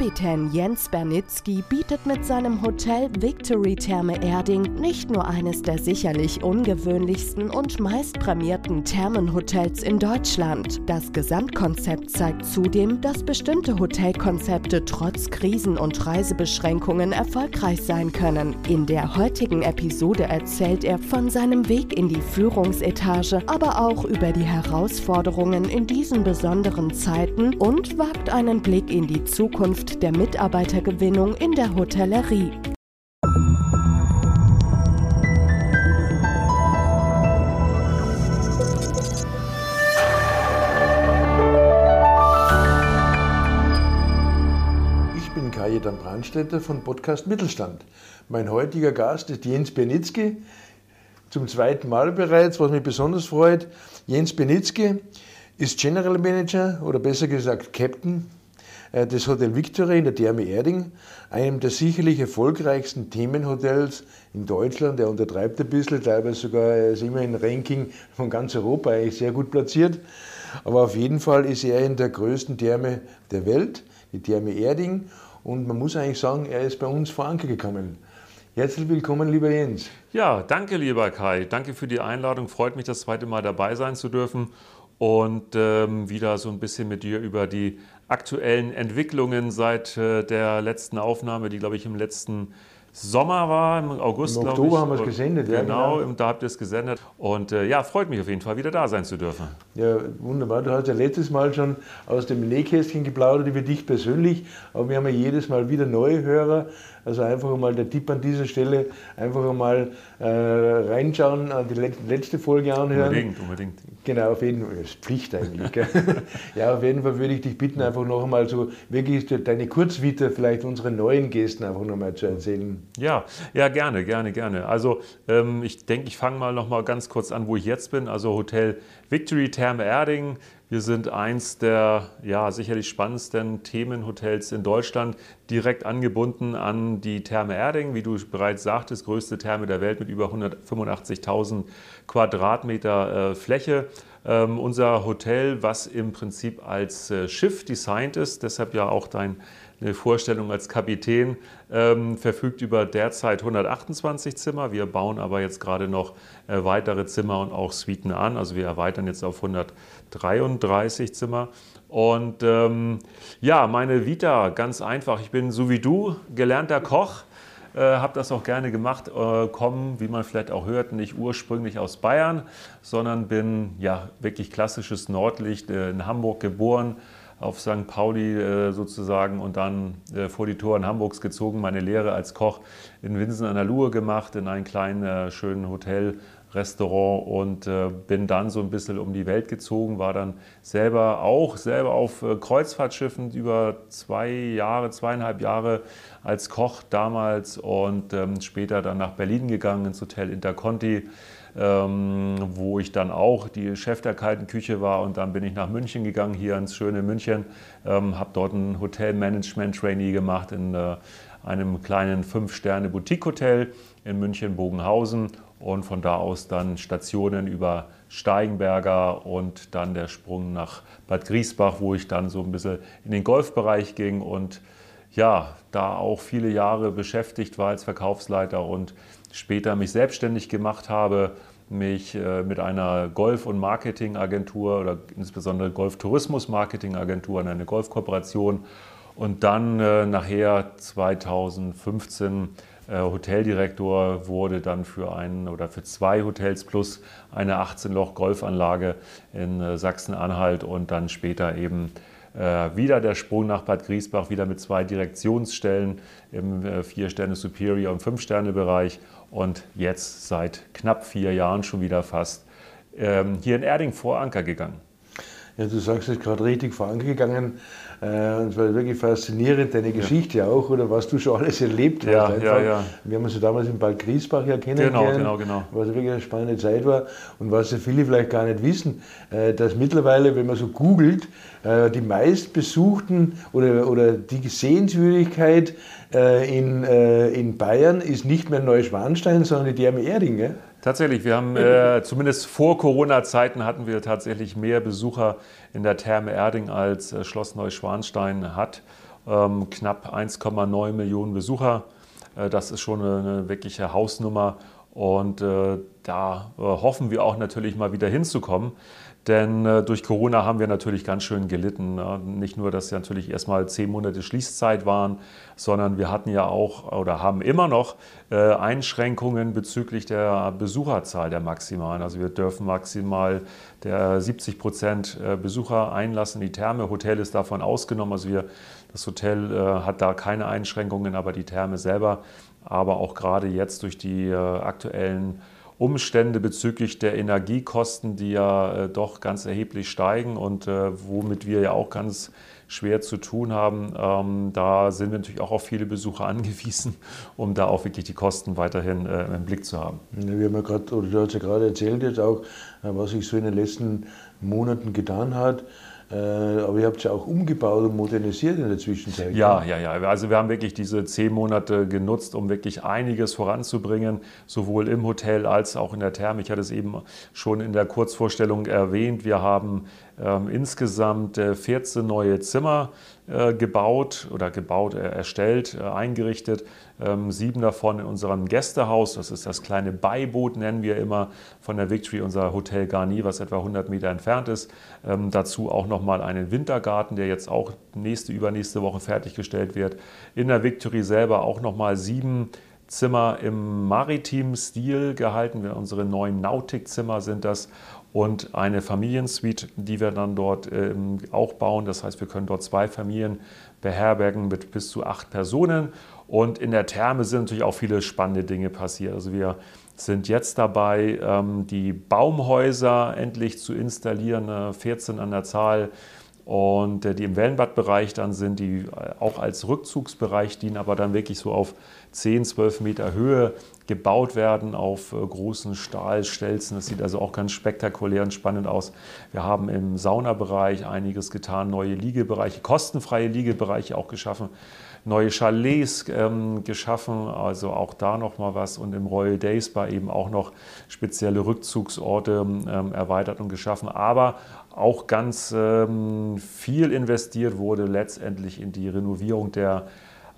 Kapitän Jens Bernitzky bietet mit seinem Hotel Victory Therme Erding nicht nur eines der sicherlich ungewöhnlichsten und meistprämierten Thermenhotels in Deutschland. Das Gesamtkonzept zeigt zudem, dass bestimmte Hotelkonzepte trotz Krisen und Reisebeschränkungen erfolgreich sein können. In der heutigen Episode erzählt er von seinem Weg in die Führungsetage, aber auch über die Herausforderungen in diesen besonderen Zeiten und wagt einen Blick in die Zukunft der Mitarbeitergewinnung in der Hotellerie. Ich bin Kajetan Brandstätter von Podcast Mittelstand. Mein heutiger Gast ist Jens Benitzky, zum zweiten Mal bereits, was mich besonders freut. Jens Benitzky ist General Manager oder besser gesagt Captain das Hotel Victoria in der Therme Erding, einem der sicherlich erfolgreichsten Themenhotels in Deutschland. Er untertreibt ein bisschen, teilweise sogar ist immer im Ranking von ganz Europa eigentlich sehr gut platziert. Aber auf jeden Fall ist er in der größten Therme der Welt, die Therme Erding. Und man muss eigentlich sagen, er ist bei uns vor Anker gekommen. Herzlich willkommen, lieber Jens. Ja, danke, lieber Kai. Danke für die Einladung. Freut mich, das zweite Mal dabei sein zu dürfen und ähm, wieder so ein bisschen mit dir über die aktuellen Entwicklungen seit äh, der letzten Aufnahme, die, glaube ich, im letzten Sommer war, im August, Im Oktober haben wir es gesendet, genau, ja. Genau, genau. da habt ihr es gesendet. Und äh, ja, freut mich auf jeden Fall, wieder da sein zu dürfen. Ja, wunderbar. Du hast ja letztes Mal schon aus dem Nähkästchen geplaudert über dich persönlich, aber wir haben ja jedes Mal wieder neue Hörer. Also einfach mal der Tipp an dieser Stelle, einfach mal äh, reinschauen, an die letzte Folge anhören. Unbedingt, unbedingt. Genau, auf jeden Fall, das ist Pflicht eigentlich. ja, auf jeden Fall würde ich dich bitten, einfach noch einmal so wirklich deine Kurzvita vielleicht unseren neuen Gästen einfach noch mal zu erzählen. Ja, ja, gerne, gerne, gerne. Also ähm, ich denke, ich fange mal noch mal ganz kurz an, wo ich jetzt bin. Also Hotel Victory Therme Erding wir sind eins der ja, sicherlich spannendsten Themenhotels in Deutschland, direkt angebunden an die Therme Erding, wie du bereits sagtest, größte Therme der Welt mit über 185.000 Quadratmeter äh, Fläche. Ähm, unser Hotel, was im Prinzip als äh, Schiff designt ist, deshalb ja auch dein eine Vorstellung als Kapitän, ähm, verfügt über derzeit 128 Zimmer. Wir bauen aber jetzt gerade noch äh, weitere Zimmer und auch Suiten an. Also wir erweitern jetzt auf 133 Zimmer. Und ähm, ja, meine Vita, ganz einfach. Ich bin so wie du gelernter Koch. Äh, habe das auch gerne gemacht, äh, komme, wie man vielleicht auch hört, nicht ursprünglich aus Bayern, sondern bin ja wirklich klassisches Nordlicht, äh, in Hamburg geboren, auf St. Pauli äh, sozusagen und dann äh, vor die Toren Hamburgs gezogen, meine Lehre als Koch in Winsen an der Luhe gemacht, in einem kleinen, äh, schönen Hotel, Restaurant und bin dann so ein bisschen um die Welt gezogen, war dann selber auch selber auf Kreuzfahrtschiffen über zwei Jahre, zweieinhalb Jahre als Koch damals und ähm, später dann nach Berlin gegangen ins Hotel Interconti wo ich dann auch die Chef der kalten Küche war und dann bin ich nach München gegangen, hier ins schöne München, ähm, habe dort ein Hotelmanagement-Trainee gemacht in äh, einem kleinen Fünf-Sterne-Boutique-Hotel in München-Bogenhausen und von da aus dann Stationen über Steigenberger und dann der Sprung nach Bad Griesbach, wo ich dann so ein bisschen in den Golfbereich ging und ja, da auch viele Jahre beschäftigt war als Verkaufsleiter und später mich selbstständig gemacht habe, mich äh, mit einer Golf- und Marketingagentur oder insbesondere Golf-Tourismus-Marketingagentur an eine Golfkooperation und dann äh, nachher 2015 äh, Hoteldirektor wurde dann für einen oder für zwei Hotels plus eine 18-Loch-Golfanlage in Sachsen-Anhalt und dann später eben äh, wieder der Sprung nach Bad Griesbach, wieder mit zwei Direktionsstellen im äh, Vier-Sterne Superior und Fünf-Sterne-Bereich und jetzt seit knapp vier Jahren schon wieder fast ähm, hier in Erding vor Anker gegangen. Ja, du sagst es gerade richtig vorangegangen. Äh, und es war wirklich faszinierend, deine Geschichte ja. auch, oder was du schon alles erlebt ja, hast. Ja, ja. Wir haben uns ja damals in Bad Griesbach ja kennengelernt. Genau, genau, genau. Was wirklich eine spannende Zeit war. Und was ja viele vielleicht gar nicht wissen, äh, dass mittlerweile, wenn man so googelt, äh, die meistbesuchten oder, oder die Sehenswürdigkeit in, in Bayern ist nicht mehr Neuschwanstein, sondern die Therme Erding. Gell? Tatsächlich, wir haben äh, zumindest vor Corona-Zeiten hatten wir tatsächlich mehr Besucher in der Therme Erding als äh, Schloss Neuschwanstein hat. Ähm, knapp 1,9 Millionen Besucher. Äh, das ist schon eine, eine wirkliche Hausnummer und äh, da äh, hoffen wir auch natürlich mal wieder hinzukommen. Denn äh, durch Corona haben wir natürlich ganz schön gelitten. Ne? Nicht nur, dass ja natürlich erstmal zehn Monate Schließzeit waren, sondern wir hatten ja auch oder haben immer noch äh, Einschränkungen bezüglich der Besucherzahl der maximalen. Also wir dürfen maximal der 70 Prozent äh, Besucher einlassen. Die Therme, Hotel ist davon ausgenommen. Also wir, das Hotel äh, hat da keine Einschränkungen, aber die Therme selber. Aber auch gerade jetzt durch die äh, aktuellen Umstände bezüglich der Energiekosten, die ja äh, doch ganz erheblich steigen und äh, womit wir ja auch ganz schwer zu tun haben. Ähm, da sind wir natürlich auch auf viele Besucher angewiesen, um da auch wirklich die Kosten weiterhin äh, im Blick zu haben. Wir haben ja gerade, oder du hast ja gerade erzählt jetzt auch, was sich so in den letzten Monaten getan hat. Äh, aber ihr habt es ja auch umgebaut und modernisiert in der Zwischenzeit. Ja, ja, ja. Also wir haben wirklich diese zehn Monate genutzt, um wirklich einiges voranzubringen, sowohl im Hotel als auch in der Therme. Ich hatte es eben schon in der Kurzvorstellung erwähnt. Wir haben insgesamt 14 äh, neue Zimmer äh, gebaut oder gebaut, äh, erstellt, eingerichtet. Ähm, sieben davon in unserem Gästehaus. Das ist das kleine Beiboot, nennen wir immer, von der Victory, unser Hotel Garni, was etwa 100 Meter entfernt ist. Ähm, dazu auch nochmal einen Wintergarten, der jetzt auch nächste, übernächste Woche fertiggestellt wird. In der Victory selber auch nochmal sieben Zimmer im maritimen Stil gehalten. Unsere neuen Nautikzimmer sind das und eine Familiensuite, die wir dann dort ähm, auch bauen. Das heißt, wir können dort zwei Familien beherbergen mit bis zu acht Personen. Und in der Therme sind natürlich auch viele spannende Dinge passiert. Also wir sind jetzt dabei, ähm, die Baumhäuser endlich zu installieren, 14 an der Zahl und äh, die im Wellenbadbereich dann sind, die äh, auch als Rückzugsbereich dienen, aber dann wirklich so auf 10, 12 Meter Höhe gebaut werden auf äh, großen Stahlstelzen. Das sieht also auch ganz spektakulär und spannend aus. Wir haben im Saunabereich einiges getan, neue Liegebereiche, kostenfreie Liegebereiche auch geschaffen, neue Chalets ähm, geschaffen, also auch da nochmal was und im Royal Days Bar eben auch noch spezielle Rückzugsorte ähm, erweitert und geschaffen, aber auch ganz ähm, viel investiert wurde letztendlich in die Renovierung der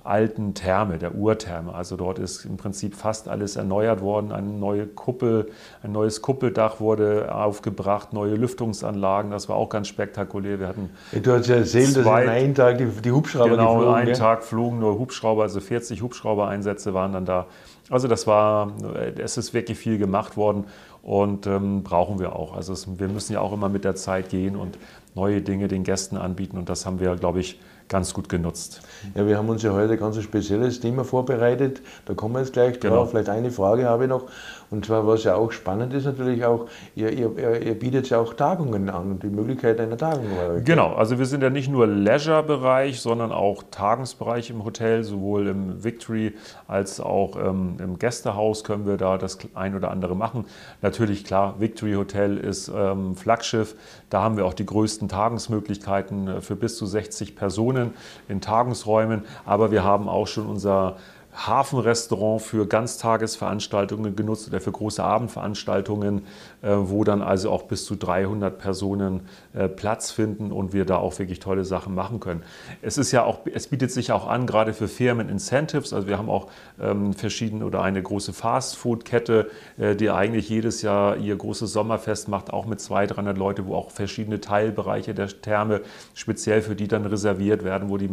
alten Therme, der Urtherme. Also dort ist im Prinzip fast alles erneuert worden. Eine neue Kuppel, ein neues Kuppeldach wurde aufgebracht, neue Lüftungsanlagen. Das war auch ganz spektakulär. Wir hatten du hast ja erzählt, dass an einem Tag die, die Hubschrauber genau, geflogen einen ja? Tag flogen nur Hubschrauber, also 40 Hubschrauber-Einsätze waren dann da. Also das war, es ist wirklich viel gemacht worden und ähm, brauchen wir auch. Also es, wir müssen ja auch immer mit der Zeit gehen und neue Dinge den Gästen anbieten und das haben wir, glaube ich, ganz gut genutzt. Ja, wir haben uns ja heute ein ganz spezielles Thema vorbereitet. Da kommen wir jetzt gleich drauf. Genau. Vielleicht eine Frage habe ich noch. Und zwar, was ja auch spannend ist, natürlich auch, ihr, ihr, ihr bietet ja auch Tagungen an und die Möglichkeit einer Tagung. Genau, also wir sind ja nicht nur Leisure-Bereich, sondern auch Tagungsbereich im Hotel, sowohl im Victory als auch ähm, im Gästehaus können wir da das ein oder andere machen. Natürlich, klar, Victory Hotel ist ähm, Flaggschiff. Da haben wir auch die größten Tagungsmöglichkeiten äh, für bis zu 60 Personen in Tagungsräumen. Aber wir haben auch schon unser Hafenrestaurant für Ganztagesveranstaltungen genutzt oder für große Abendveranstaltungen, wo dann also auch bis zu 300 Personen äh, Platz finden und wir da auch wirklich tolle Sachen machen können. Es ist ja auch, es bietet sich auch an, gerade für Firmen Incentives. Also wir haben auch ähm, verschiedene oder eine große Fastfood-Kette, äh, die eigentlich jedes Jahr ihr großes Sommerfest macht, auch mit 200, 300 Leute, wo auch verschiedene Teilbereiche der Therme speziell für die dann reserviert werden, wo die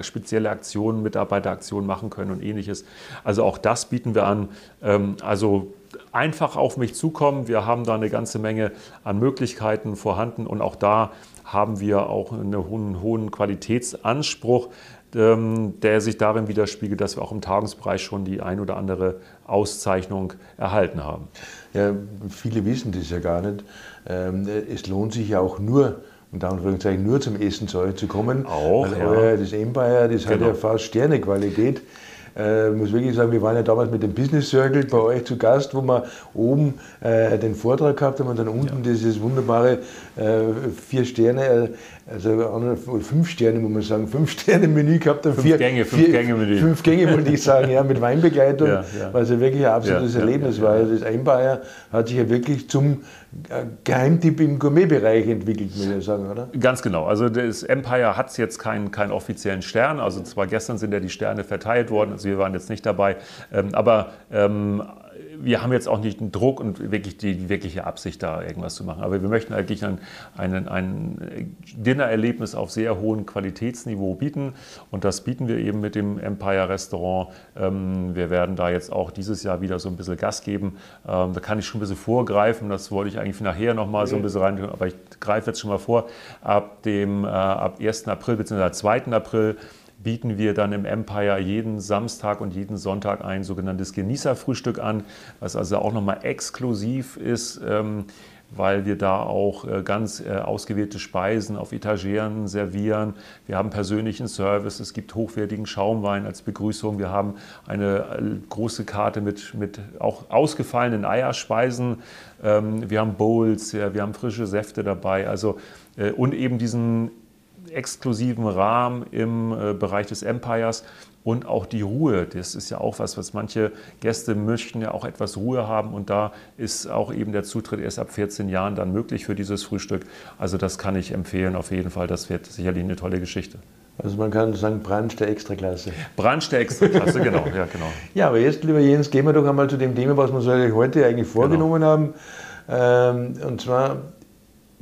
spezielle Aktionen, Mitarbeiteraktionen machen können und ähnliches ähnliches. Also auch das bieten wir an. Ähm, also einfach auf mich zukommen. Wir haben da eine ganze Menge an Möglichkeiten vorhanden und auch da haben wir auch einen hohen, hohen Qualitätsanspruch, ähm, der sich darin widerspiegelt, dass wir auch im Tagungsbereich schon die ein oder andere Auszeichnung erhalten haben. Ja, viele wissen das ja gar nicht. Ähm, es lohnt sich ja auch nur unter Anführungszeichen nur zum Essen zu kommen. Auch, Weil ja. das Empire, das hat Genau. ja fast Sternequalität. Äh, ich muss wirklich sagen, wir waren ja damals mit dem Business Circle bei euch zu Gast, wo wir oben äh, den Vortrag gehabt haben und dann unten dieses wunderbare äh, vier Sterne, äh, also andere- fünf Sterne, muss man sagen, fünf Sterne Menü gehabt. Fünf Gänge, fünf Gänge Menü. Fünf Gänge, wollte ich sagen, ja, mit Weinbegleitung, Ja, ja. was ja wirklich ein absolutes Ja, Erlebnis war. Also das Empire hat sich ja wirklich zum äh, Geheimtipp im Gourmetbereich entwickelt, muss ich sagen, oder? Ganz genau. Also das Empire hat jetzt keinen, keinen offiziellen Stern. Also zwar gestern sind ja die Sterne verteilt worden, also wir waren jetzt nicht dabei. Ähm, aber ähm, wir haben jetzt auch nicht den Druck und wirklich die, die wirkliche Absicht, da irgendwas zu machen. Aber wir möchten eigentlich ein, ein, ein Dinnererlebnis auf sehr hohem Qualitätsniveau bieten. Und das bieten wir eben mit dem Empire Restaurant. Ähm, wir werden da jetzt auch dieses Jahr wieder so ein bisschen Gas geben. Ähm, da kann ich schon ein bisschen vorgreifen. Das wollte ich eigentlich nachher noch mal so ein bisschen rein, aber ich greife jetzt schon mal vor. Ab dem äh, ab 1. April bzw. 2. April bieten wir dann im Empire jeden Samstag und jeden Sonntag ein sogenanntes Genießerfrühstück an, was also auch nochmal exklusiv ist, ähm, weil wir da auch äh, ganz äh, ausgewählte Speisen auf Etageren servieren. Wir haben persönlichen Service, es gibt hochwertigen Schaumwein als Begrüßung, wir haben eine äh, große Karte mit, mit auch ausgefallenen Eierspeisen, ähm, wir haben Bowls, wir haben frische Säfte dabei, also und eben diesen exklusiven Rahmen im äh, Bereich des Empires und auch die Ruhe. Das ist ja auch was, was manche Gäste möchten ja auch etwas Ruhe haben und da ist auch eben der Zutritt erst ab 14 Jahren dann möglich für dieses Frühstück. Also das kann ich empfehlen auf jeden Fall. Das wird sicherlich eine tolle Geschichte. Also man kann sagen, Brunch der Extraklasse. Brunch der Extraklasse, genau, ja genau. Ja, aber jetzt, lieber Jens, gehen wir doch einmal zu dem Thema, was wir uns heute eigentlich vorgenommen haben. Ähm, und zwar,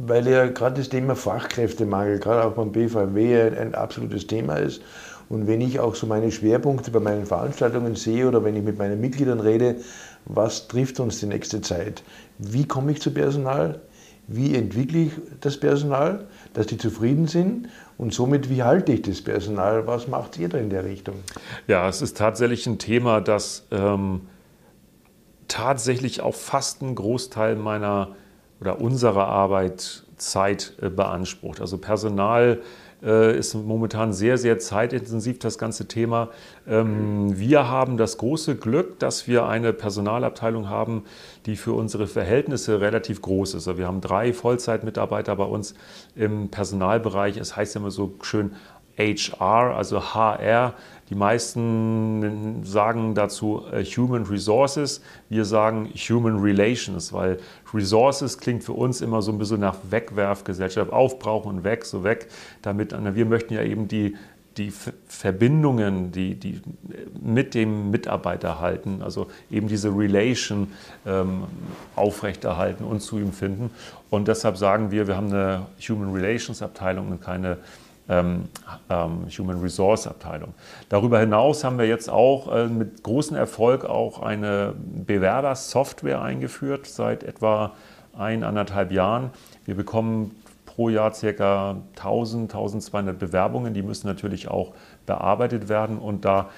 weil ja gerade das Thema Fachkräftemangel, gerade auch beim BVMW, ein, ein absolutes Thema ist. Und wenn ich auch so meine Schwerpunkte bei meinen Veranstaltungen sehe oder wenn ich mit meinen Mitgliedern rede, was trifft uns die nächste Zeit? Wie komme ich zu Personal? Wie entwickle ich das Personal, dass die zufrieden sind? Und somit, wie halte ich das Personal? Was macht ihr da in der Richtung? Ja, es ist tatsächlich ein Thema, das ähm, tatsächlich auch fast einen Großteil meiner oder unserer Arbeit Zeit äh, beansprucht. Also Personal äh, ist momentan sehr, sehr zeitintensiv, das ganze Thema. Ähm, wir haben das große Glück, dass wir eine Personalabteilung haben, die für unsere Verhältnisse relativ groß ist. Also wir haben drei Vollzeitmitarbeiter bei uns im Personalbereich. Es heißt immer so schön HR, also HR. Die meisten sagen dazu äh, Human Resources. Wir sagen Human Relations, weil Resources klingt für uns immer so ein bisschen nach Wegwerfgesellschaft, aufbrauchen und weg, so weg. Damit, wir möchten ja eben die, die Ver- Verbindungen, die, die mit dem Mitarbeiter halten, also eben diese Relation ähm, aufrechterhalten und zu ihm finden. Und deshalb sagen wir, wir haben eine Human Relations Abteilung und keine ähm, ähm, Human Resource Abteilung. Darüber hinaus haben wir jetzt auch äh, mit großem Erfolg auch eine Bewerbersoftware eingeführt seit etwa eineinhalb Jahren. Wir bekommen pro Jahr ca. 1000, 1200 Bewerbungen. Die müssen natürlich auch bearbeitet werden und da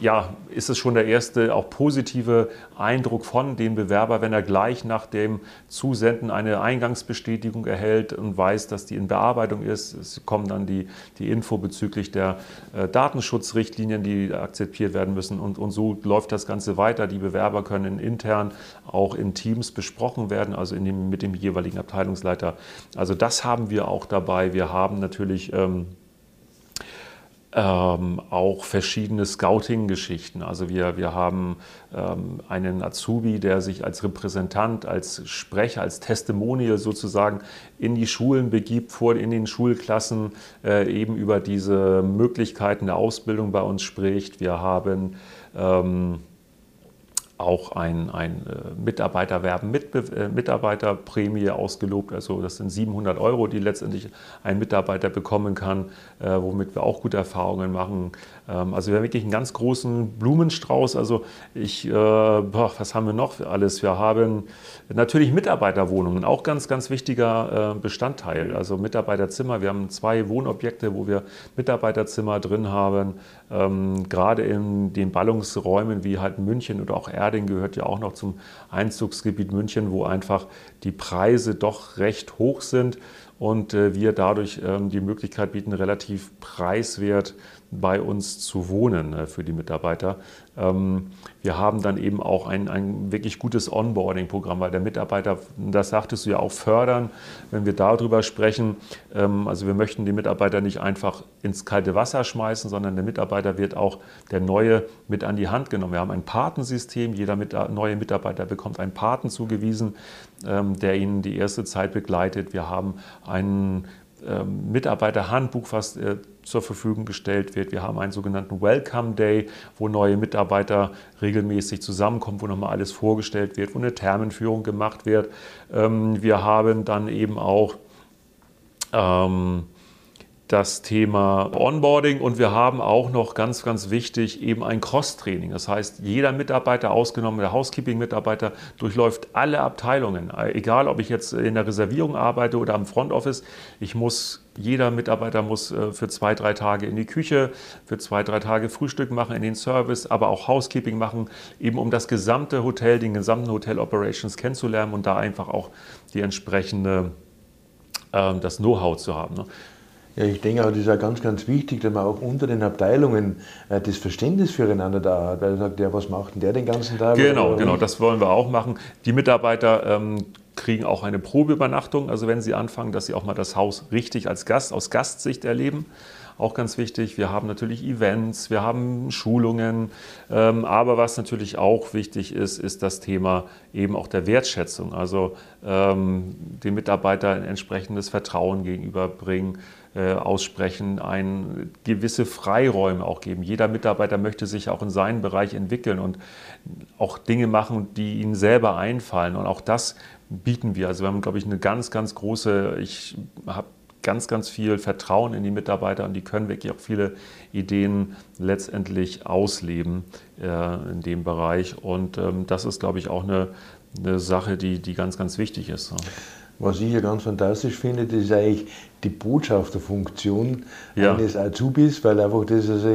ja, ist es schon der erste auch positive Eindruck von dem Bewerber, wenn er gleich nach dem Zusenden eine Eingangsbestätigung erhält und weiß, dass die in Bearbeitung ist. Es kommt dann die, die Info bezüglich der äh, Datenschutzrichtlinien, die akzeptiert werden müssen und, und so läuft das Ganze weiter. Die Bewerber können intern auch in Teams besprochen werden, also in dem, mit dem jeweiligen Abteilungsleiter. Also das haben wir auch dabei. Wir haben natürlich... Ähm, ähm, auch verschiedene Scouting-Geschichten. Also wir, wir haben ähm, einen Azubi, der sich als Repräsentant, als Sprecher, als Testimonial sozusagen in die Schulen begibt, vor in den Schulklassen äh, eben über diese Möglichkeiten der Ausbildung bei uns spricht. Wir haben ähm, auch ein, ein äh, Mitarbeiterwerben mit äh, Mitarbeiterprämie ausgelobt. Also das sind 700 Euro, die letztendlich ein Mitarbeiter bekommen kann, äh, womit wir auch gute Erfahrungen machen. Ähm, also wir haben wirklich einen ganz großen Blumenstrauß. Also ich, äh, boah, was haben wir noch für alles? Wir haben natürlich Mitarbeiterwohnungen, auch ganz, ganz wichtiger äh, Bestandteil. Also Mitarbeiterzimmer. Wir haben zwei Wohnobjekte, wo wir Mitarbeiterzimmer drin haben. Ähm, gerade in den Ballungsräumen wie halt München oder auch Erding gehört ja auch noch zum Einzugsgebiet München, wo einfach die Preise doch recht hoch sind. und äh, wir dadurch ähm, die Möglichkeit bieten, relativ preiswert bei uns zu wohnen äh, für die Mitarbeiter. Ähm, wir haben dann eben auch ein, ein wirklich gutes Onboarding-Programm, weil der Mitarbeiter, das sagtest du ja auch, fördern, wenn wir darüber sprechen. Ähm, also wir möchten die Mitarbeiter nicht einfach ins kalte Wasser schmeißen, sondern der Mitarbeiter wird auch der Neue mit an die Hand genommen. Wir haben ein Patensystem, jeder neue Mitarbeiter bekommt einen Paten zugewiesen, ähm, der ihn die erste Zeit begleitet. Wir haben ein Mitarbeiterhandbuch, was äh, zur Verfügung gestellt wird. Wir haben einen sogenannten Welcome Day, wo neue Mitarbeiter regelmäßig zusammenkommen, wo nochmal alles vorgestellt wird, wo eine Termenführung gemacht wird. Ähm, wir haben dann eben auch ähm, das Thema Onboarding und wir haben auch noch ganz, ganz wichtig eben ein Cross-Training. Das heißt, jeder Mitarbeiter, ausgenommen der Housekeeping-Mitarbeiter, durchläuft alle Abteilungen. Egal, ob ich jetzt in der Reservierung arbeite oder am Front Office, ich muss, jeder Mitarbeiter muss äh, für zwei, drei Tage in die Küche, für zwei, drei Tage Frühstück machen, in den Service, aber auch Housekeeping machen, eben um das gesamte Hotel, den gesamten Hotel Operations kennenzulernen und da einfach auch die entsprechende ähm, das Know-how zu haben. Ja, ich denke auch, das ist ja ganz, ganz wichtig, dass man auch unter den Abteilungen äh, das Verständnis füreinander da hat, weil er sagt, ja, was macht denn der den ganzen Tag? Genau, genau, das wollen wir auch machen. Die Mitarbeiter ähm, kriegen auch eine Probeübernachtung, also wenn sie anfangen, dass sie auch mal das Haus richtig als Gast, aus Gastsicht erleben. Auch ganz wichtig, wir haben natürlich Events, wir haben Schulungen, ähm, aber was natürlich auch wichtig ist, ist das Thema eben auch der Wertschätzung. Also ähm, den Mitarbeitern ein entsprechendes Vertrauen gegenüberbringen aussprechen, ein gewisse Freiräume auch geben. Jeder Mitarbeiter möchte sich auch in seinem Bereich entwickeln und auch Dinge machen, die ihnen selber einfallen. Und auch das bieten wir. Also wir haben, glaube ich, eine ganz, ganz große, ich habe ganz, ganz viel Vertrauen in die Mitarbeiter und die können wirklich auch viele Ideen letztendlich ausleben äh, in dem Bereich. Und ähm, das ist, glaube ich, auch eine, eine Sache, die, die ganz, ganz wichtig ist. Was ich ja ganz fantastisch finde, ist eigentlich die Botschafterfunktion ja. eines Azubis, weil einfach das, also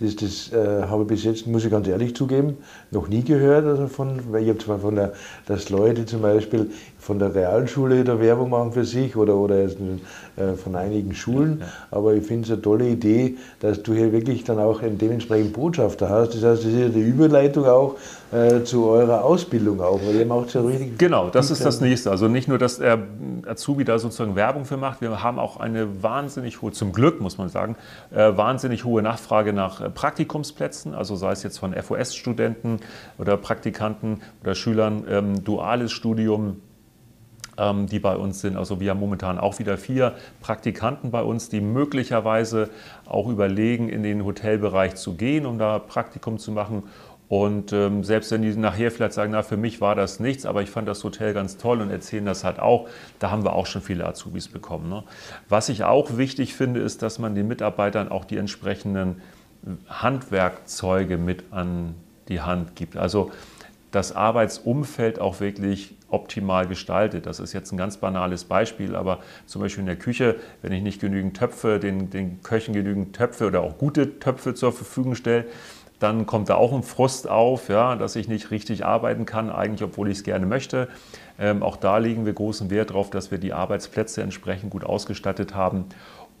das, das äh, habe ich bis jetzt, muss ich ganz ehrlich zugeben, noch nie gehört. Also von, weil ich habe zwar von der, dass Leute zum Beispiel von der Realschule der Werbung machen für sich oder, oder äh, von einigen Schulen, ja, ja. aber ich finde es eine tolle Idee, dass du hier wirklich dann auch einen dementsprechenden Botschafter hast. Das heißt, das ist ja die Überleitung auch äh, zu eurer Ausbildung auch, weil ihr macht ja richtig. Genau, das ist das nächste. Also nicht nur, dass der Azubi da sozusagen Werbung für macht, wir haben auch auch eine wahnsinnig hohe, zum Glück muss man sagen, äh, wahnsinnig hohe Nachfrage nach äh, Praktikumsplätzen, also sei es jetzt von FOS-Studenten oder Praktikanten oder Schülern, ähm, duales Studium, ähm, die bei uns sind. Also wir haben momentan auch wieder vier Praktikanten bei uns, die möglicherweise auch überlegen, in den Hotelbereich zu gehen, um da Praktikum zu machen und ähm, selbst wenn die nachher vielleicht sagen, na, für mich war das nichts, aber ich fand das Hotel ganz toll und erzählen das halt auch, da haben wir auch schon viele Azubis bekommen. Ne? Was ich auch wichtig finde, ist, dass man den Mitarbeitern auch die entsprechenden Handwerkzeuge mit an die Hand gibt. Also das Arbeitsumfeld auch wirklich optimal gestaltet. Das ist jetzt ein ganz banales Beispiel, aber zum Beispiel in der Küche, wenn ich nicht genügend Töpfe, den, den Köchen genügend Töpfe oder auch gute Töpfe zur Verfügung stelle, dann kommt da auch ein Frust auf, ja, dass ich nicht richtig arbeiten kann, eigentlich obwohl ich es gerne möchte. Ähm, auch da legen wir großen Wert darauf, dass wir die Arbeitsplätze entsprechend gut ausgestattet haben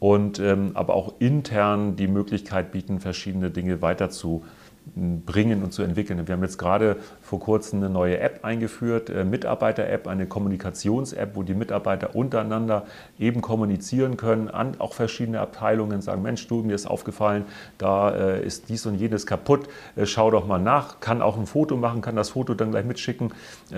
und ähm, aber auch intern die Möglichkeit bieten, verschiedene Dinge weiter zu bringen und zu entwickeln. Wir haben jetzt gerade vor kurzem eine neue App eingeführt, äh, Mitarbeiter-App, eine Kommunikations-App, wo die Mitarbeiter untereinander eben kommunizieren können, an auch verschiedene Abteilungen sagen, Mensch, du, mir ist aufgefallen, da äh, ist dies und jenes kaputt, äh, schau doch mal nach, kann auch ein Foto machen, kann das Foto dann gleich mitschicken,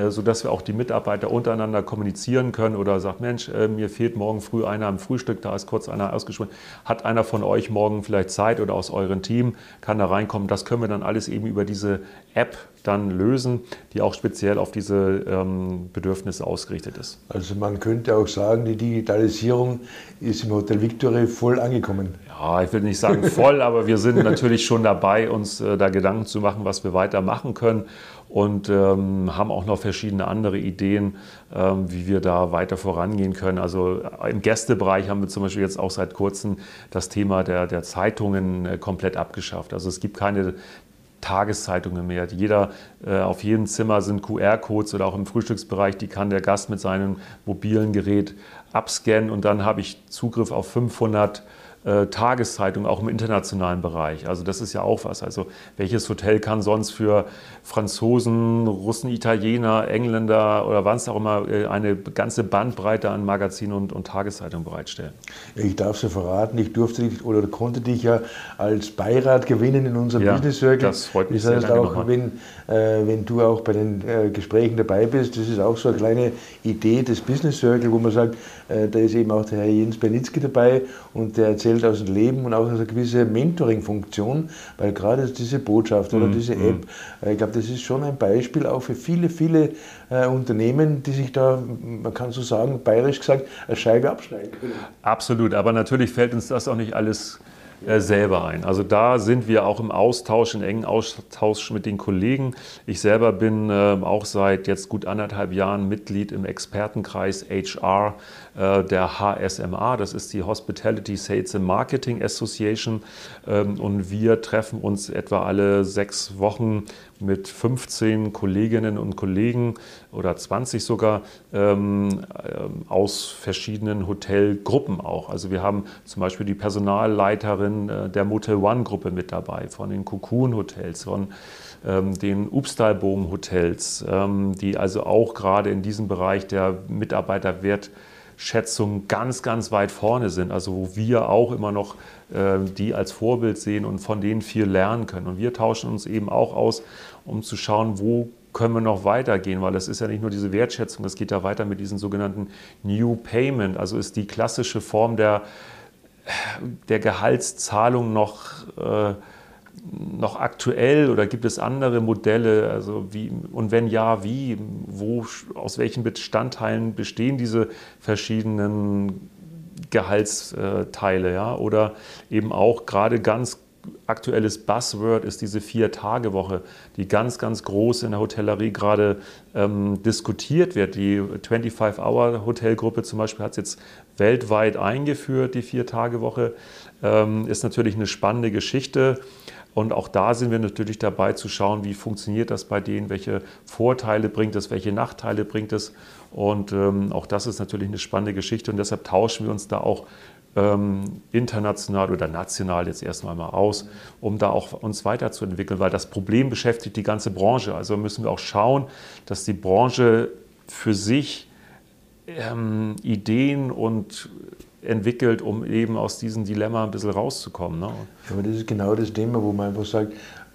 sodass wir auch die Mitarbeiter untereinander kommunizieren können oder sagt, Mensch, mir fehlt morgen früh einer am Frühstück, da ist kurz einer ausgesprochen, hat einer von euch morgen vielleicht Zeit oder aus eurem Team, kann da reinkommen, das können wir dann alles eben über diese App dann lösen, die auch speziell auf diese ähm, Bedürfnisse ausgerichtet ist. Also man könnte auch sagen, die Digitalisierung ist im Hotel Victory voll angekommen. Ja, ich will nicht sagen voll, aber wir sind natürlich schon dabei, uns äh, da Gedanken zu machen, was wir weiter machen können und ähm, haben auch noch verschiedene andere Ideen, ähm, wie wir da weiter vorangehen können. Also äh, im Gästebereich haben wir zum Beispiel jetzt auch seit kurzem das Thema der, der Zeitungen äh, komplett abgeschafft. Also es gibt keine Tageszeitungen mehr. Jeder, äh, auf jedem Zimmer sind QR-Codes oder auch im Frühstücksbereich, die kann der Gast mit seinem mobilen Gerät abscannen und dann habe ich Zugriff auf 500 äh, Tageszeitung, auch im internationalen Bereich. Also das ist ja auch was. Also welches Hotel kann sonst für Franzosen, Russen, Italiener, Engländer oder was auch immer äh, eine ganze Bandbreite an Magazinen und, und Tageszeitungen bereitstellen? Ich darf es ja verraten, ich durfte dich oder konnte dich ja als Beirat gewinnen in unserem ja, Business Circle. Das freut mich das heißt sehr. auch, wenn, äh, wenn du auch bei den äh, Gesprächen dabei bist, das ist auch so eine kleine Idee des Business Circle, wo man sagt, äh, da ist eben auch der Herr Jens Bernitzky dabei und der erzählt aus dem Leben und auch aus einer gewissen Mentoring-Funktion, weil gerade diese Botschaft oder mm, diese App, mm. ich glaube, das ist schon ein Beispiel auch für viele, viele äh, Unternehmen, die sich da, man kann so sagen, bayerisch gesagt, eine Scheibe abschneiden können. Absolut, aber natürlich fällt uns das auch nicht alles äh, selber ein. Also da sind wir auch im Austausch, in engen Austausch mit den Kollegen. Ich selber bin äh, auch seit jetzt gut anderthalb Jahren Mitglied im Expertenkreis HR äh, der HSMA. Das ist die Hospitality Sales and Marketing Association. Ähm, und wir treffen uns etwa alle sechs Wochen mit 15 Kolleginnen und Kollegen oder 20 sogar ähm, ähm, aus verschiedenen Hotelgruppen auch. Also wir haben zum Beispiel die Personalleiterin äh, der Motel One Gruppe mit dabei, von den Cocoon Hotels, von ähm, den Upstalboom Hotels, ähm, die also auch gerade in diesem Bereich der Mitarbeiterwertschätzung ganz, ganz weit vorne sind. Also wo wir auch immer noch äh, die als Vorbild sehen und von denen viel lernen können. Und wir tauschen uns eben auch aus, um zu schauen, wo können wir noch weitergehen, weil es ist ja nicht nur diese Wertschätzung, es geht ja weiter mit diesen sogenannten New Payment, also ist die klassische Form der, der Gehaltszahlung noch, äh, noch aktuell oder gibt es andere Modelle? Also wie, und wenn ja, wie? Wo, aus welchen Bestandteilen bestehen diese verschiedenen Gehaltsteile? Ja? Oder eben auch gerade ganz aktuelles Buzzword ist diese Vier-Tage-Woche, die ganz, ganz groß in der Hotellerie gerade ähm, diskutiert wird. Die 25-Hour-Hotelgruppe zum Beispiel hat es jetzt weltweit eingeführt, die Vier-Tage-Woche. Ähm, ist natürlich eine spannende Geschichte. Und auch da sind wir natürlich dabei zu schauen, wie funktioniert das bei denen, welche Vorteile bringt es, welche Nachteile bringt es. Und ähm, auch das ist natürlich eine spannende Geschichte und deshalb tauschen wir uns da auch ähm, international oder national jetzt erstmal mal aus, um da auch uns weiterzuentwickeln, weil das Problem beschäftigt die ganze Branche. Also müssen wir auch schauen, dass die Branche für sich ähm, Ideen und entwickelt, um eben aus diesem Dilemma ein bisschen rauszukommen. Ne? Ja, aber das ist genau das Thema, wo man einfach sagt,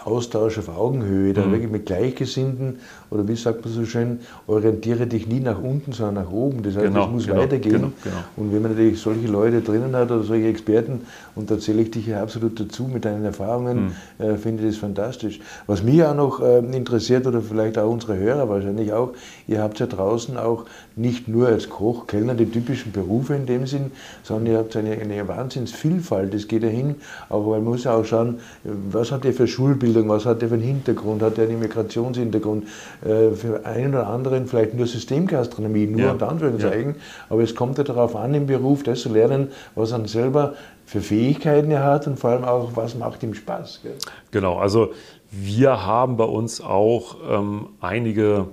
Austausch auf Augenhöhe, da mhm. wirklich mit Gleichgesinnten oder wie sagt man so schön, orientiere dich nie nach unten, sondern nach oben. Das heißt, genau, es muss genau, weitergehen. Genau, genau. Und wenn man natürlich solche Leute drinnen hat oder solche Experten, und da zähle ich dich ja absolut dazu mit deinen Erfahrungen, mhm. äh, finde ich das fantastisch. Was mich auch noch äh, interessiert oder vielleicht auch unsere Hörer wahrscheinlich auch, ihr habt ja draußen auch nicht nur als Koch, Kellner die typischen Berufe in dem Sinn, sondern ihr habt eine, eine Wahnsinnsvielfalt. Das geht ja hin, aber man muss ja auch schauen, was habt ihr für Schulbildung, was hat ihr für einen Hintergrund, hat ihr einen Immigrationshintergrund, äh, für einen oder anderen vielleicht nur Systemgastronomie, nur ja. unter Anführungszeichen, ja. aber es kommt ja darauf an, im Beruf das zu lernen, was man selber für Fähigkeiten er hat und vor allem auch, was macht ihm Spaß. Gell? Genau, also wir haben bei uns auch ähm, einige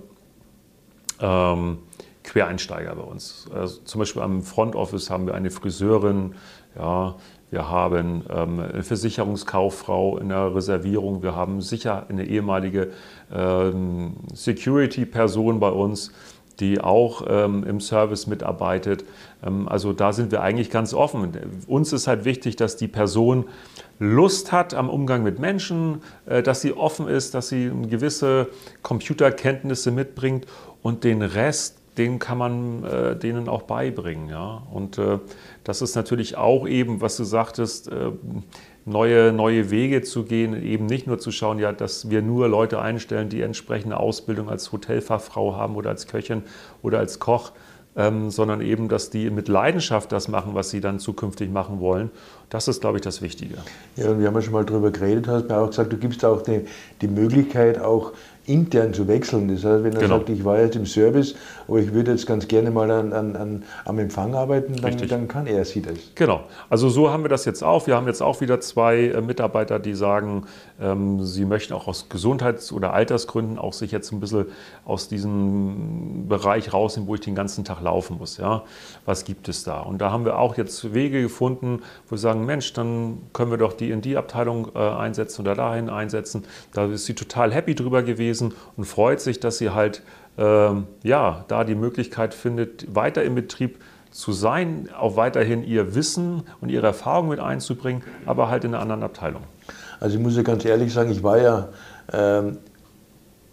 ähm, Quereinsteiger bei uns. Also zum Beispiel am Front Office haben wir eine Friseurin, ja, wir haben ähm, eine Versicherungskauffrau in der Reservierung, wir haben sicher eine ehemalige ähm, Security-Person bei uns, die auch ähm, im Service mitarbeitet. Also da sind wir eigentlich ganz offen. Uns ist halt wichtig, dass die Person Lust hat am Umgang mit Menschen, äh, dass sie offen ist, dass sie gewisse Computerkenntnisse mitbringt und den Rest den kann man äh, denen auch beibringen. Ja? Und äh, das ist natürlich auch eben, was du sagtest, äh, neue, neue Wege zu gehen, eben nicht nur zu schauen, ja, dass wir nur Leute einstellen, die entsprechende Ausbildung als Hotelfachfrau haben oder als Köchin oder als Koch, ähm, sondern eben, dass die mit Leidenschaft das machen, was sie dann zukünftig machen wollen. Das ist, glaube ich, das Wichtige. Ja, und wir haben ja schon mal darüber geredet, hast mir auch gesagt, du gibst auch die, die Möglichkeit, auch intern zu wechseln. Das heißt, wenn er genau. sagt, ich war jetzt im Service, aber ich würde jetzt ganz gerne mal an, an, an am Empfang arbeiten, dann, dann, kann er sie das. Genau. Also so haben wir das jetzt auch. Wir haben jetzt auch wieder zwei äh, Mitarbeiter, die sagen, ähm, sie möchten auch aus Gesundheits- oder Altersgründen auch sich jetzt ein bisschen aus diesem Bereich rausnehmen, wo ich den ganzen Tag laufen muss. Ja? Was gibt es da? Und da haben wir auch jetzt Wege gefunden, wo wir sagen, Mensch, dann können wir doch die in die Abteilung äh, einsetzen oder dahin einsetzen. Da ist sie total happy drüber gewesen und freut sich, dass sie halt ähm, ja, da die Möglichkeit findet, weiter im Betrieb zu sein, auch weiterhin ihr Wissen und ihre Erfahrung mit einzubringen, aber halt in einer anderen Abteilung. Also ich muss ja ganz ehrlich sagen, ich war ja ähm,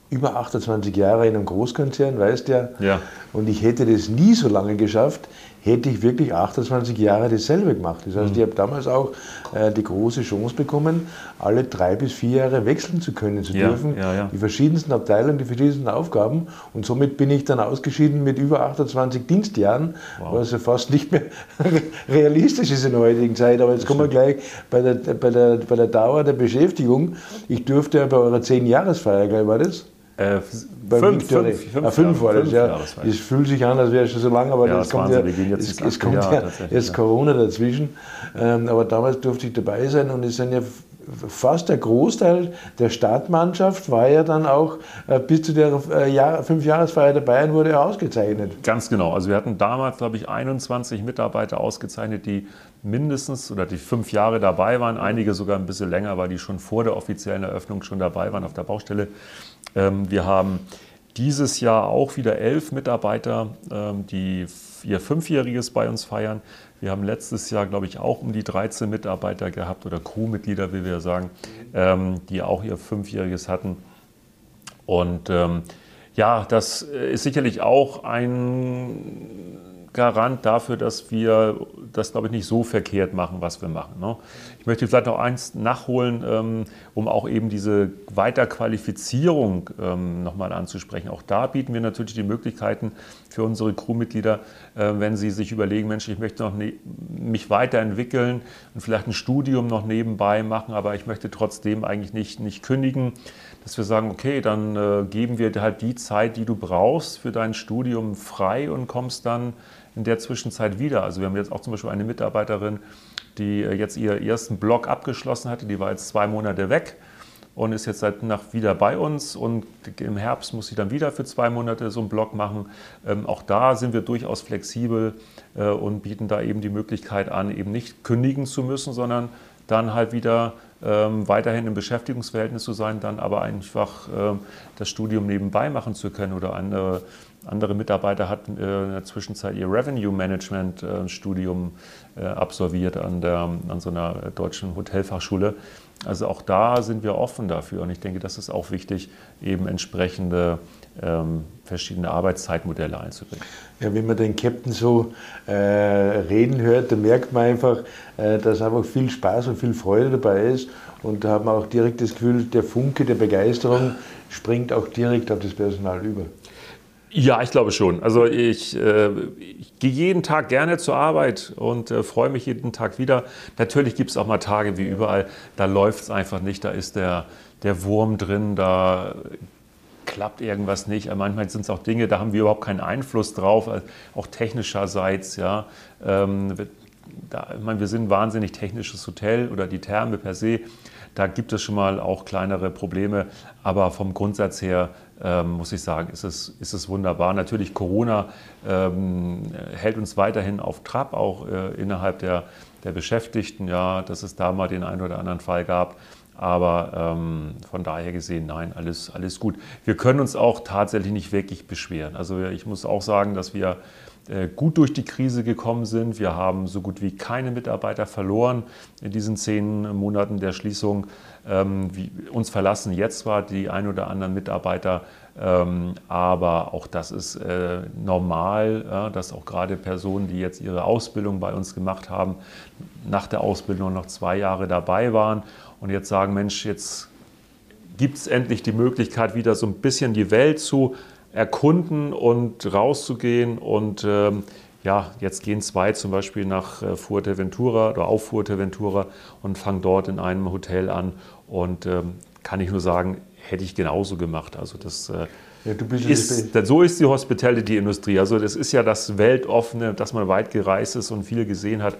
über 28 Jahre in einem Großkonzern, weißt ja. ja. Und ich hätte das nie so lange geschafft, hätte ich wirklich 28 Jahre dasselbe gemacht. Das heißt, mhm. ich habe damals auch äh, die große Chance bekommen, alle drei bis vier Jahre wechseln zu können, zu ja, dürfen, ja, ja. die verschiedensten Abteilungen, die verschiedensten Aufgaben. Und somit bin ich dann ausgeschieden mit über 28 Dienstjahren, wow. was ja fast nicht mehr realistisch ist in der heutigen Zeit. Aber jetzt kommen wir gleich bei der, bei, der, bei der Dauer der Beschäftigung. Ich durfte ja bei eurer 10-Jahresfeier, gleich war das? Äh, fünf, fünf, fünf, ah, fünf war das, ja. Es fühlt sich an, als wäre es schon so lange, aber ja, jetzt kommt, ja, es, es kommt ja jetzt Corona dazwischen. Ähm, aber damals durfte ich dabei sein und es sind ja fast der Großteil der Startmannschaft war ja dann auch äh, bis zu der äh, Jahr, Fünfjahresfeier der Bayern wurde er ausgezeichnet. Ganz genau. Also wir hatten damals, glaube ich, 21 Mitarbeiter ausgezeichnet, die mindestens oder die fünf Jahre dabei waren. Einige sogar ein bisschen länger, weil die schon vor der offiziellen Eröffnung schon dabei waren auf der Baustelle. Ähm, wir haben dieses Jahr auch wieder elf Mitarbeiter, ähm, die ihr Fünfjähriges bei uns feiern. Wir haben letztes Jahr, glaube ich, auch um die 13 Mitarbeiter gehabt oder Crewmitglieder, wie wir sagen, ähm, die auch ihr Fünfjähriges hatten. Und ja, das ist sicherlich auch ein Garant dafür, dass wir das, glaube ich, nicht so verkehrt machen, was wir machen. Ne? Ich möchte vielleicht noch eins nachholen, ähm, um auch eben diese Weiterqualifizierung ähm, nochmal anzusprechen. Auch da bieten wir natürlich die Möglichkeiten für unsere Crewmitglieder, äh, wenn sie sich überlegen, Mensch, ich möchte noch ne mich weiterentwickeln und vielleicht ein Studium noch nebenbei machen, aber ich möchte trotzdem eigentlich nicht, nicht kündigen, dass wir sagen, okay, dann äh, geben wir halt die Zeit, die du brauchst für dein Studium frei und kommst dann in der Zwischenzeit wieder. Also wir haben jetzt auch zum Beispiel eine Mitarbeiterin, die äh, jetzt ihren ersten Block abgeschlossen hatte, die war jetzt zwei Monate weg und ist jetzt seit Nacht wieder bei uns und im Herbst muss sie dann wieder für zwei Monate so einen Block machen. Ähm, auch da sind wir durchaus flexibel äh, und bieten da eben die Möglichkeit an, eben nicht kündigen zu müssen, sondern dann halt wieder ähm, weiterhin im Beschäftigungsverhältnis zu sein, dann aber einfach ähm, das Studium nebenbei machen zu können oder eine andere Mitarbeiter hatten äh, in der Zwischenzeit ihr Revenue Management äh, Studium äh, absolviert an, der, an so einer deutschen Hotelfachschule. Also auch da sind wir offen dafür und ich denke, das ist auch wichtig, eben entsprechende ähm, verschiedene Arbeitszeitmodelle einzubringen. Ja, wenn man den Captain so äh, reden hört, dann merkt man einfach, äh, dass einfach viel Spaß und viel Freude dabei ist und da hat man auch direkt das Gefühl, der Funke der Begeisterung springt auch direkt auf das Personal über. Ja, ich glaube schon. Also ich, äh, ich gehe jeden Tag gerne zur Arbeit und äh, freue mich jeden Tag wieder. Natürlich gibt es auch mal Tage wie überall, da läuft es einfach nicht, da ist der, der Wurm drin, da klappt irgendwas nicht. Manchmal sind es auch Dinge, da haben wir überhaupt keinen Einfluss drauf, auch technischerseits. Ja. Ähm, da, ich meine, wir sind ein wahnsinnig technisches Hotel oder die Therme per se. Da gibt es schon mal auch kleinere Probleme, aber vom Grundsatz her ähm, muss ich sagen, ist es, ist es wunderbar. Natürlich, Corona ähm, hält uns weiterhin auf Trab, auch äh, innerhalb der, der Beschäftigten, ja, dass es da mal den einen oder anderen Fall gab. Aber ähm, von daher gesehen, nein, alles, alles gut. Wir können uns auch tatsächlich nicht wirklich beschweren. Also ich muss auch sagen, dass wir äh, gut durch die Krise gekommen sind. Wir haben so gut wie keine Mitarbeiter verloren in diesen zehn Monaten der Schließung. Ähm, uns verlassen jetzt zwar die ein oder anderen Mitarbeiter, ähm, aber auch das ist äh, normal, dass auch gerade Personen, die jetzt ihre Ausbildung bei uns gemacht haben, nach der Ausbildung noch zwei Jahre dabei waren und jetzt sagen, Mensch, jetzt gibt es endlich die Möglichkeit, wieder so ein bisschen die Welt zu erkunden und rauszugehen. Und ähm, ja, jetzt gehen zwei zum Beispiel nach äh, Fuerteventura oder auf Fuerteventura und fangen dort in einem Hotel an. Und ähm, kann ich nur sagen, hätte ich genauso gemacht. Also das äh, ja, ist, so ist die Hospitality-Industrie. Also das ist ja das Weltoffene, dass man weit gereist ist und viel gesehen hat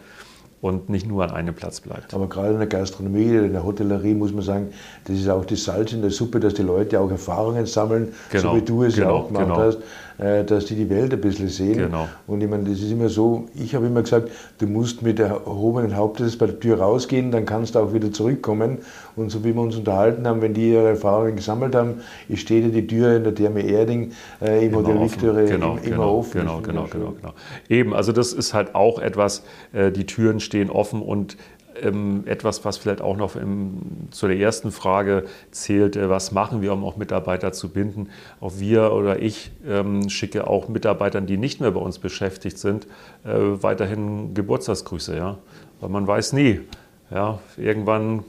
und nicht nur an einem Platz bleibt. Aber gerade in der Gastronomie, in der Hotellerie muss man sagen, das ist auch das Salz in der Suppe, dass die Leute auch Erfahrungen sammeln, genau, so wie du es genau, ja auch gemacht genau. hast, dass die die Welt ein bisschen sehen. Genau. Und ich meine, das ist immer so, ich habe immer gesagt, du musst mit erhobenen Hauptes bei der Tür rausgehen, dann kannst du auch wieder zurückkommen. Und so wie wir uns unterhalten haben, wenn die ihre Erfahrungen gesammelt haben, steht ja die Tür in der Therme Erding äh, im Hotel Victoria genau, immer genau, offen. Genau, genau, genau, genau. Eben, also das ist halt auch etwas, äh, die Türen stehen offen und etwas, was vielleicht auch noch im, zu der ersten Frage zählt, äh, was machen wir, um auch Mitarbeiter zu binden. Auch wir oder ich ähm, schicke auch Mitarbeitern, die nicht mehr bei uns beschäftigt sind, äh, weiterhin Geburtstagsgrüße, ja, weil man weiß nie, ja, irgendwann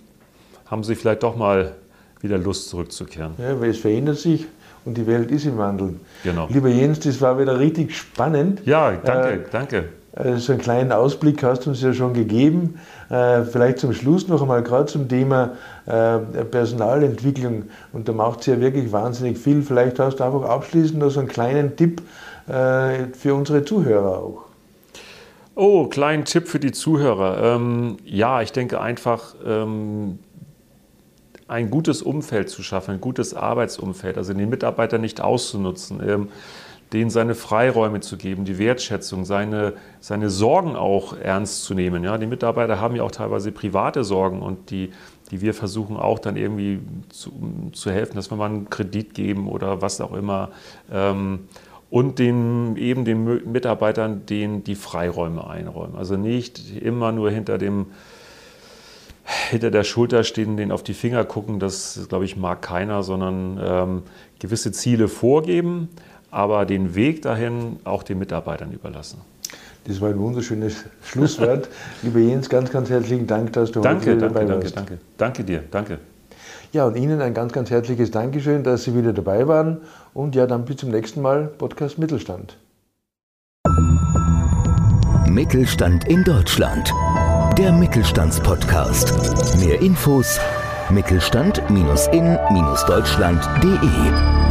haben sie vielleicht doch mal wieder Lust zurückzukehren. Ja, weil es verändert sich und die Welt ist im Wandel. Genau. Lieber Jens, das war wieder richtig spannend. Ja, danke, äh, danke. Äh, so einen kleinen Ausblick hast du uns ja schon gegeben. Äh, vielleicht zum Schluss noch einmal gerade zum Thema äh, Personalentwicklung. Und da macht es ja wirklich wahnsinnig viel. Vielleicht hast du einfach abschließend noch so einen kleinen Tipp für unsere Zuhörer auch. Oh, kleinen Tipp für die Zuhörer. Ähm, ja, ich denke einfach, ähm, ein gutes Umfeld zu schaffen, ein gutes Arbeitsumfeld, also den Mitarbeiter nicht auszunutzen. Ähm, denen seine Freiräume zu geben, die Wertschätzung, seine, seine Sorgen auch ernst zu nehmen. Ja, die Mitarbeiter haben ja auch teilweise private Sorgen und die, die wir versuchen auch dann irgendwie zu, zu helfen, dass wir mal einen Kredit geben oder was auch immer. Ähm, und den, eben den Mitarbeitern denen die Freiräume einräumen. Also nicht immer nur hinter dem hinter der Schulter stehen, denen auf die Finger gucken, das, glaube ich, mag keiner, sondern ähm, gewisse Ziele vorgeben, aber den Weg dahin auch den Mitarbeitern überlassen. Das war ein wunderschönes Schlusswort. Lieber Jens, ganz, ganz herzlichen Dank, dass du danke, heute danke, dabei danke, warst. Danke, danke dir, danke. Ja, und Ihnen ein ganz, ganz herzliches Dankeschön, dass Sie wieder dabei waren. Und ja, dann bis zum nächsten Mal, Podcast Mittelstand. Mittelstand in Deutschland. Der Mittelstandspodcast. Mehr Infos mittelstand-in-deutschland.de